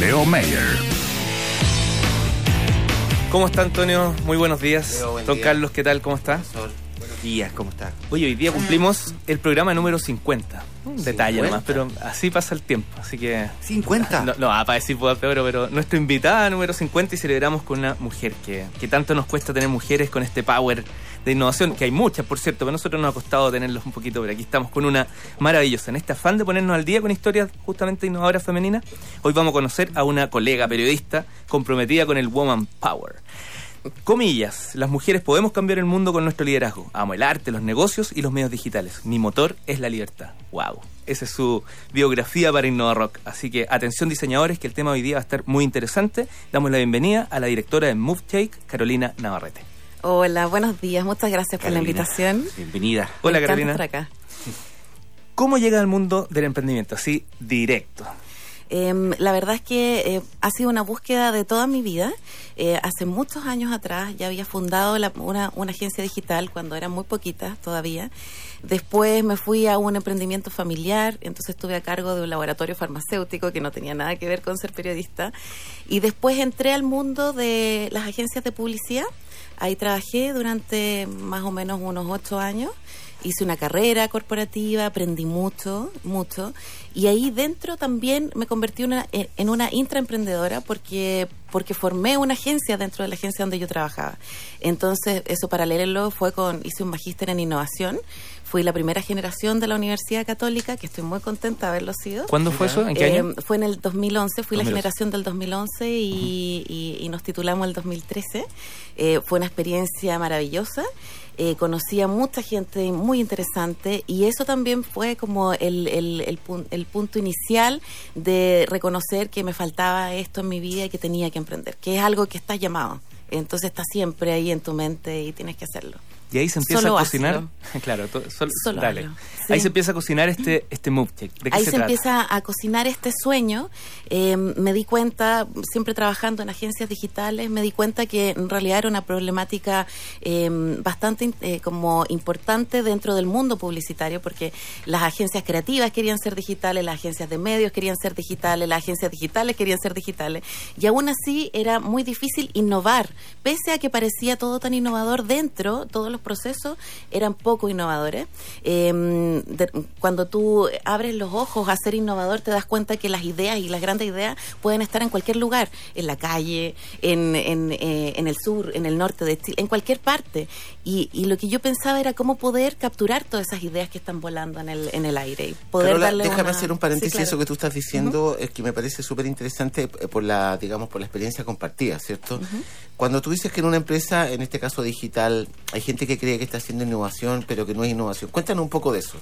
Leo Mayer. ¿Cómo está Antonio? Muy buenos días. Leo, buen Don día. Carlos, ¿qué tal? ¿Cómo está? Sol, buenos días, ¿cómo está? Oye, hoy día cumplimos el programa número 50. Un detalle 50. nomás, pero así pasa el tiempo. Así que. 50. No, no, ah, para decir boda peor, pero nuestra invitada número 50 y celebramos con una mujer que, que tanto nos cuesta tener mujeres con este power de innovación, que hay muchas, por cierto, pero nosotros nos ha costado tenerlos un poquito, pero aquí estamos con una maravillosa. En este afán de ponernos al día con historias justamente innovadoras femeninas, hoy vamos a conocer a una colega periodista comprometida con el Woman Power. Comillas, las mujeres podemos cambiar el mundo con nuestro liderazgo. Amo el arte, los negocios y los medios digitales. Mi motor es la libertad. Wow. Esa es su biografía para Innova Rock. Así que atención diseñadores, que el tema hoy día va a estar muy interesante. Damos la bienvenida a la directora de MoveTake, Carolina Navarrete. Hola, buenos días. Muchas gracias por la invitación. Bienvenida. Hola Carolina. estar acá. ¿Cómo llega al mundo del emprendimiento? Así, directo. Em, la verdad es que eh, ha sido una búsqueda de toda mi vida. Eh, hace muchos años atrás ya había fundado una, una agencia digital cuando era muy poquita todavía. Después me fui a un emprendimiento familiar, entonces estuve a cargo de un laboratorio farmacéutico que no tenía nada que ver con ser periodista. Y después entré al mundo de las agencias de publicidad. Ahí trabajé durante más o menos unos ocho años. Hice una carrera corporativa, aprendí mucho, mucho. Y ahí dentro también me convertí una- en una intraemprendedora porque, porque formé una agencia dentro de la agencia donde yo trabajaba. Entonces, eso paralelo fue con, hice un magíster en innovación. Fui la primera generación de la Universidad Católica, que estoy muy contenta de haberlo sido. ¿Cuándo fue eso? ¿En qué Eh, año? Fue en el 2011, fui 2011. la generación del 2011 y, y- y nos titulamos el 2013. Eh, fue una experiencia maravillosa. Eh, conocí a mucha gente muy interesante y eso también fue como el, el, el el punto inicial de reconocer que me faltaba esto en mi vida y que tenía que emprender, que es algo que está llamado. Entonces está siempre ahí en tu mente y tienes que hacerlo. Y ahí se empieza Solo a cocinar. hazlo. claro, to- sol- Solo dale. Ahí se empieza a cocinar este, este MoveTake. ¿De qué Ahí se, se, trata? empieza a cocinar este sueño. Eh, me di cuenta, siempre trabajando en agencias digitales, me di cuenta que en realidad era una problemática eh, bastante eh, como importante dentro del mundo publicitario, porque las agencias creativas querían ser digitales, las agencias de medios querían ser digitales, las agencias digitales querían ser digitales, y aún así era muy difícil innovar, pese a que parecía todo tan innovador dentro, todos los procesos eran poco innovadores. Eh, de- cuando tú abres los ojos a ser innovador, te das cuenta que las ideas y las grandes ideas pueden estar en cualquier lugar, en la calle, en, en, eh, en el sur, en el norte de Chile, en cualquier parte. Y, y lo que yo pensaba era cómo poder capturar todas esas ideas que están volando en el, en el aire. Y poder Carola, darle déjame una- hacer un paréntesis, Sí, claro. eso que tú estás diciendo es que me parece súper interesante eh, por la, digamos, por la experiencia compartida, ¿cierto? Cuando tú dices que en una empresa, en este caso digital, hay gente que cree que está haciendo innovación, pero que no es innovación. Cuéntanos un poco de eso.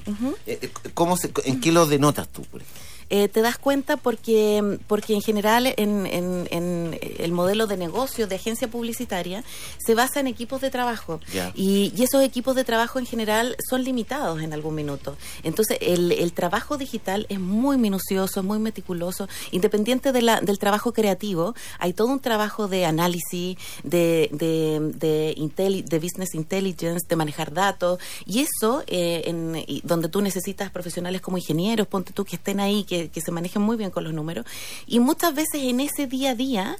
Eh, eh, ¿cómo se- ¿En qué lo denotas tú? por ejemplo? Eh, te das cuenta porque, porque en general en, en- en el modelo de negocio de agencia publicitaria se basa en equipos de trabajo. Y, y esos equipos de trabajo en general son limitados en algún minuto. Entonces el, el trabajo digital es muy minucioso, muy meticuloso, independiente de la, del trabajo creativo, hay todo un trabajo de análisis, de, de, de, intelli- de business intelligence, de manejar datos. Y eso eh, en, y donde tú necesitas profesionales como ingenieros, ponte tú que estén ahí, que, que se manejen muy bien con los números. Y muchas veces en ese día a día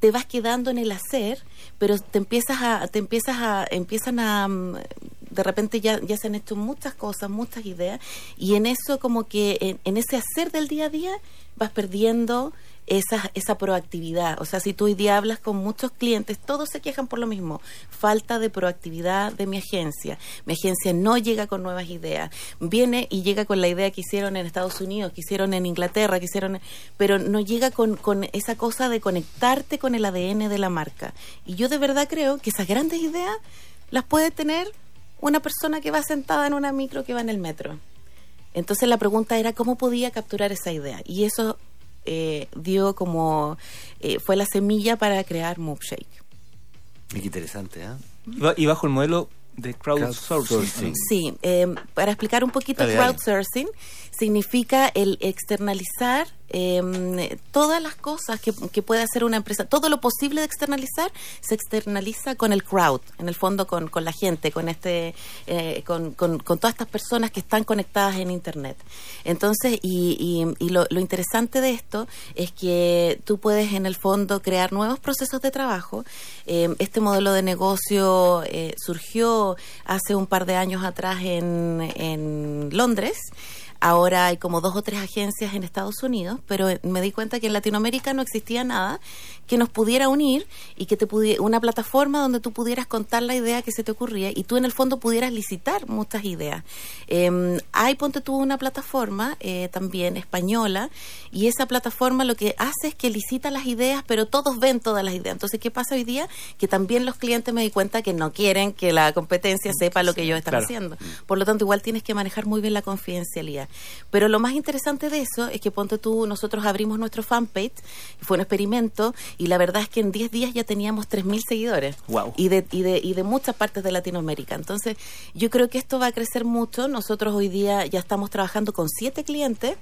te vas quedando en el hacer, pero te empiezas a, te empiezas a, empiezan a, mm, de repente ya, ya se han hecho muchas cosas, muchas ideas, y en eso como que en, en ese hacer del día a día vas perdiendo esa, esa proactividad. O sea, si tú hoy día hablas con muchos clientes, todos se quejan por lo mismo. Falta de proactividad de mi agencia. Mi agencia no llega con nuevas ideas. Viene y llega con la idea que hicieron en Estados Unidos, que hicieron en Inglaterra, que hicieron... Pero no llega con, con esa cosa de conectarte con el ADN de la marca. Y yo de verdad creo que esas grandes ideas las puede tener una persona que va sentada en una micro que va en el metro. Entonces la pregunta era cómo podía capturar esa idea. Y eso eh, dio como... eh, fue la semilla para crear MoveShake. Qué interesante, ¿eh? Y ba- Y bajo el modelo de crowdsourcing. Crowdsourcing. Sí, eh, para explicar un poquito Dale, dale. crowdsourcing, significa el externalizar eh, todas las cosas que, que, puede hacer una empresa, todo lo posible de externalizar, se externaliza con el crowd, en el fondo con, con la gente, con este, eh, con, con, todas estas personas que están conectadas en internet. Entonces, y, y, y lo, lo, interesante de esto es que tú puedes en el fondo crear nuevos procesos de trabajo. Eh, este modelo de negocio eh, surgió hace un par de años atrás en, en Londres. Ahora hay como dos o tres agencias en Estados Unidos, pero me di cuenta que en Latinoamérica no existía nada que nos pudiera unir y que te pudiera una plataforma donde tú pudieras contar la idea que se te ocurría y tú en el fondo pudieras licitar muchas ideas. Eh, hay, ponte tú, una plataforma eh, también española y esa plataforma lo que hace es que licita las ideas, pero todos ven todas las ideas. Entonces, ¿qué pasa hoy día? Que también los clientes me di cuenta que no quieren que la competencia sepa lo que ellos están claro. haciendo. Por lo tanto, igual tienes que manejar muy bien la confidencialidad. Pero lo más interesante de eso es que, ponte tú, nosotros abrimos nuestro fanpage, fue un experimento y la verdad es que en 10 días ya teníamos 3.000 seguidores. Wow. Y de, y, de, y de muchas partes de Latinoamérica. Entonces, yo creo que esto va a crecer mucho. Nosotros hoy día ya estamos trabajando con siete clientes.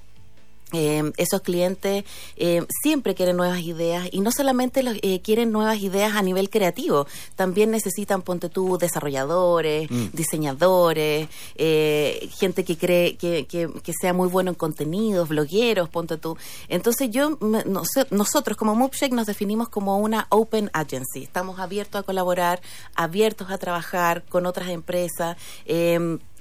Eh, esos clientes eh, siempre quieren nuevas ideas y no solamente los, eh, quieren nuevas ideas a nivel creativo, también necesitan, ponte tú, desarrolladores, mm. diseñadores, eh, gente que cree que, que, que, sea muy bueno en contenidos, blogueros, ponte tú. Entonces yo, me, no, nosotros como Moopshake nos definimos como una open agency, estamos abiertos a colaborar, abiertos a trabajar con otras empresas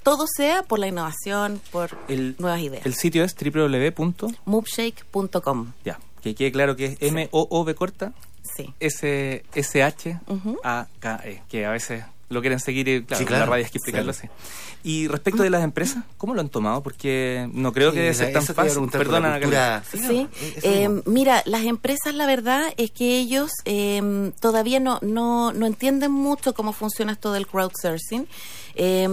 todo sea por la innovación, por el, nuevas ideas. El sitio es www.moveshake.com. Ya, que quede claro que es sí. M-O-O-B corta. Sí. S-S-H-A-K-E, que a veces lo quieren seguir y claro, sí, claro. la radio hay que explicarlo sí. así. Y respecto de las empresas, ¿cómo lo han tomado? Porque no creo que debe ser tan fácil. Perdona, cultura... Sí, eh, mira, las empresas la verdad es que ellos eh, todavía no, no, no entienden mucho cómo funciona esto del crowdsourcing. Eh,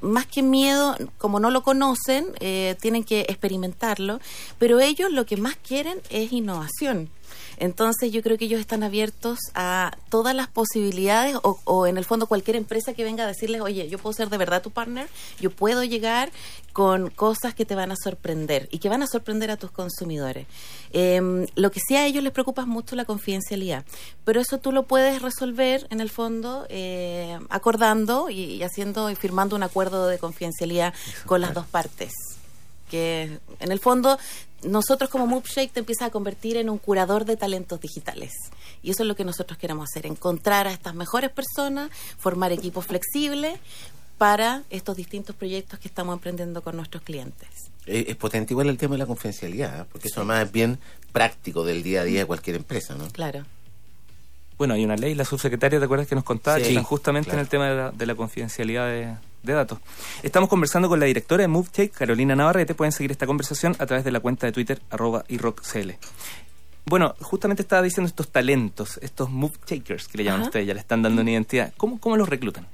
más que miedo, como no lo conocen, eh, tienen que experimentarlo, pero ellos lo que más quieren es innovación. Entonces yo creo que ellos están abiertos a todas las posibilidades o, o, en el fondo cualquier empresa que venga a decirles, oye, yo puedo ser de verdad tu partner, yo puedo llegar con cosas que te van a sorprender y que van a sorprender a tus consumidores. Eh, lo que sí a ellos les preocupa es mucho la confidencialidad, pero eso tú lo puedes resolver en el fondo eh, acordando y, haciendo y firmando un acuerdo de confidencialidad con las dos partes. Que en el fondo nosotros como Moopshake te empiezas a convertir en un curador de talentos digitales. Y eso es lo que nosotros queremos hacer, encontrar a estas mejores personas, formar equipos flexibles para estos distintos proyectos que estamos emprendiendo con nuestros clientes. Es, es potente igual el tema de la confidencialidad, ¿eh? porque sí. eso además es bien práctico del día a día de cualquier empresa, ¿no? Claro. Bueno, hay una ley, la subsecretaria, ¿te acuerdas que nos contaba? Sí, que están justamente claro. en el tema de la, de la confidencialidad de, de datos. Estamos conversando con la directora de MoveTech, Carolina Navarrete. Pueden seguir esta conversación a través de la cuenta de Twitter, arroba iRockCL. Bueno, justamente estaba diciendo estos talentos, estos move takers que le llaman Ajá. ustedes, ya le están dando una identidad. ¿Cómo, cómo los reclutan?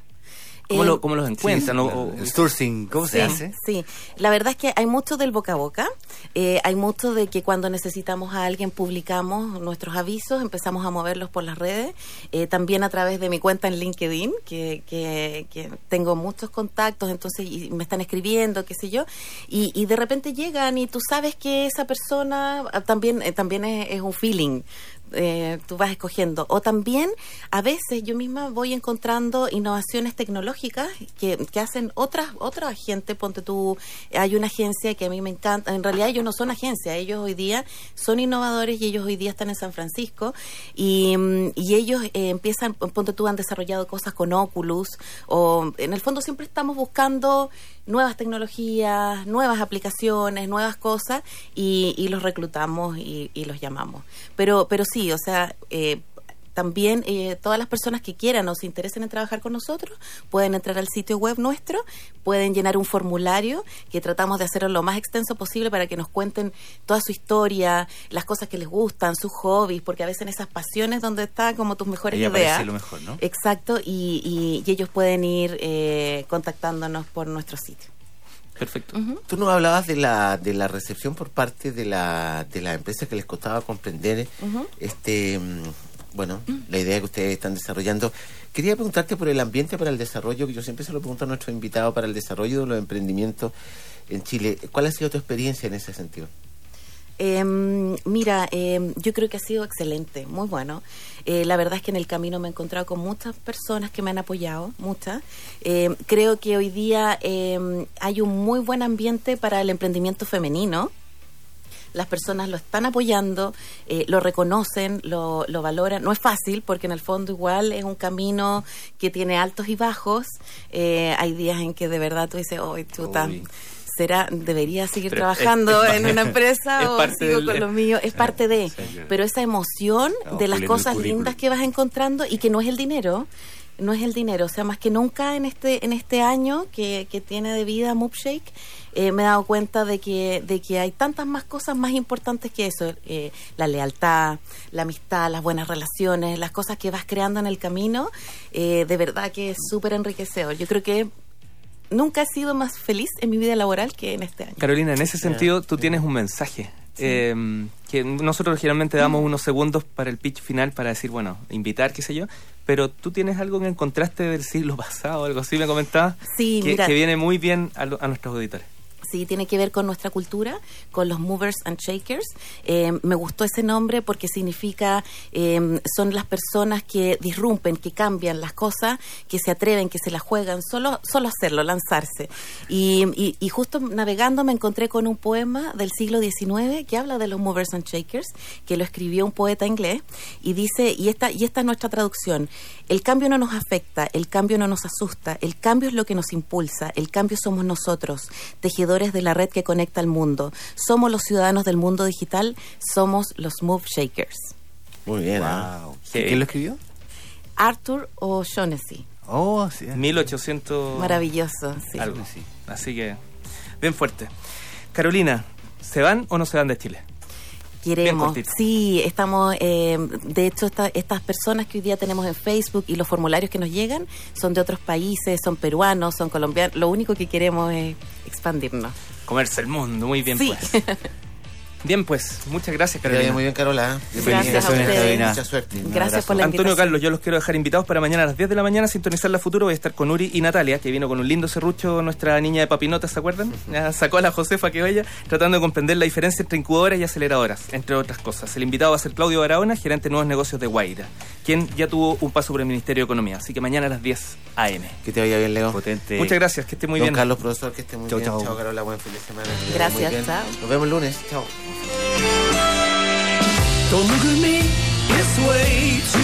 ¿Cómo, eh, lo, ¿Cómo, los encuentran? Sí, o, el sourcing, ¿cómo sí, se hace? Sí, la verdad es que hay mucho del boca a boca. Eh, hay mucho de que cuando necesitamos a alguien publicamos nuestros avisos, empezamos a moverlos por las redes. Eh, también a través de mi cuenta en LinkedIn, que, que, que tengo muchos contactos, entonces y me están escribiendo, qué sé yo. Y, y, de repente llegan y tú sabes que esa persona ah, también, eh, también es, es un feeling eh, tú vas escogiendo. O también, a veces yo misma voy encontrando innovaciones tecnológicas que, que hacen otras otra gente. Ponte tú, hay una agencia que a mí me encanta. En realidad ellos no son agencia, ellos hoy día son innovadores y ellos hoy día están en San Francisco y, y ellos eh, empiezan, ponte tú, han desarrollado cosas con Oculus o en el fondo siempre estamos buscando nuevas tecnologías, nuevas aplicaciones, nuevas cosas y, y los reclutamos y, y, los llamamos. Pero, pero sí, o sea, eh, también eh, todas las personas que quieran o se interesen en trabajar con nosotros pueden entrar al sitio web nuestro, pueden llenar un formulario que tratamos de hacerlo lo más extenso posible para que nos cuenten toda su historia, las cosas que les gustan, sus hobbies, porque a veces en esas pasiones donde está como tus mejores Ella ideas. Lo mejor, ¿no? Exacto, y, y, y, ellos pueden ir eh, contactándonos por nuestro sitio. Perfecto. Uh -huh. Tú nos hablabas de la, de la recepción por parte de la, de la empresa que les costaba comprender uh -huh. este bueno, la idea que ustedes están desarrollando. Quería preguntarte por el ambiente para el desarrollo, que yo siempre se lo pregunto a nuestros invitados, para el desarrollo de los emprendimientos en Chile. ¿Cuál ha sido tu experiencia en ese sentido? Em, mira, em, yo creo que ha sido excelente, muy bueno. Eh, la verdad es que en el camino me he encontrado con muchas personas que me han apoyado, muchas. Em, creo que hoy día hay un muy buen ambiente para el emprendimiento femenino. Las personas lo están apoyando, eh, lo reconocen, lo, lo valoran. No es fácil porque en el fondo igual es un camino que tiene altos y bajos. Eh, hay días en que de verdad tú dices, oh, chuta, Uy. será, debería seguir Pero trabajando es- es en una empresa es o sigo del- con lo mío. Es parte de. Pero esa emoción de las cosas lindas que vas encontrando y que no es el dinero, no es el dinero. O sea, más que nunca en este en este año que, que tiene de vida Moopshake, eh, me he dado cuenta de que, de que hay tantas más cosas más importantes que eso. eh, la lealtad, la amistad, las buenas relaciones, las cosas que vas creando en el camino, eh, de verdad que es súper enriquecedor. Yo creo que nunca he sido más feliz en mi vida laboral que en este año. Carolina, en ese sentido tú tienes un mensaje. eh, que nosotros generalmente damos unos segundos para el pitch final para decir, bueno, invitar, qué sé yo, pero tú tienes algo que encontraste del siglo pasado, algo así me comentabas, Sí, que, mira. que viene muy bien a, lo- a nuestros auditores. Sí, tiene que ver con nuestra cultura, con los movers and shakers. Eh, me gustó ese nombre porque significa, eh, son las personas que disrumpen, que cambian las cosas, que se atreven, que se las juegan, solo, solo hacerlo, lanzarse. Y, y- y justo navegando me encontré con un poema del siglo XIX que habla de los movers and shakers, que lo escribió un poeta inglés, y dice, y esta, y esta es nuestra traducción, el cambio no nos afecta, el cambio no nos asusta, el cambio es lo que nos impulsa, el cambio somos nosotros, tejedores de la red que conecta al mundo. Somos los ciudadanos del mundo digital, somos los Move Shakers. Muy bien. ¿ah? Wow. ¿Quién lo escribió? Arthur O'Shaughnessy. Oh, sí. 1800... Maravilloso, sí. algo. Sí. Así que, bien fuerte. Carolina, ¿se van o no se van de Chile? Queremos, sí, estamos, eh, de hecho, esta- estas personas que hoy día tenemos en Facebook y los formularios que nos llegan son de otros países, son peruanos, son colombianos, lo único que queremos es expandirnos. Comerse el mundo, muy bien Sí. pues. Bien pues, muchas gracias vaya Carolina. muy bien, Carola. ¿eh? Gracias a Felicitaciones, ustedes. Carolina. Mucha suerte. Un Gracias abrazo. por la Antonio invitación. Carlos, yo los quiero dejar invitados para mañana a las 10 de la mañana a sintonizar la futuro. Voy a estar con Uri y Natalia, que vino con un lindo serrucho, nuestra niña de papinotas, ¿se acuerdan? Ya sacó a la Josefa que ella, tratando de comprender la diferencia entre incubadoras y aceleradoras, entre otras cosas. El invitado va a ser Claudio Barahona, gerente de nuevos negocios de Guaira, quien ya tuvo un paso por el Ministerio de Economía. Así que mañana a las 10 AM. Que te vaya bien, Leo. Potente. Muchas gracias, que esté muy Don bien. Carlos, profesor, que esté muy Chau, bien. chau. Chao, Carola. Buen fin de semana. Vaya Gracias, bien. chao. Nos vemos el lunes. Chao. Don't look at me this way.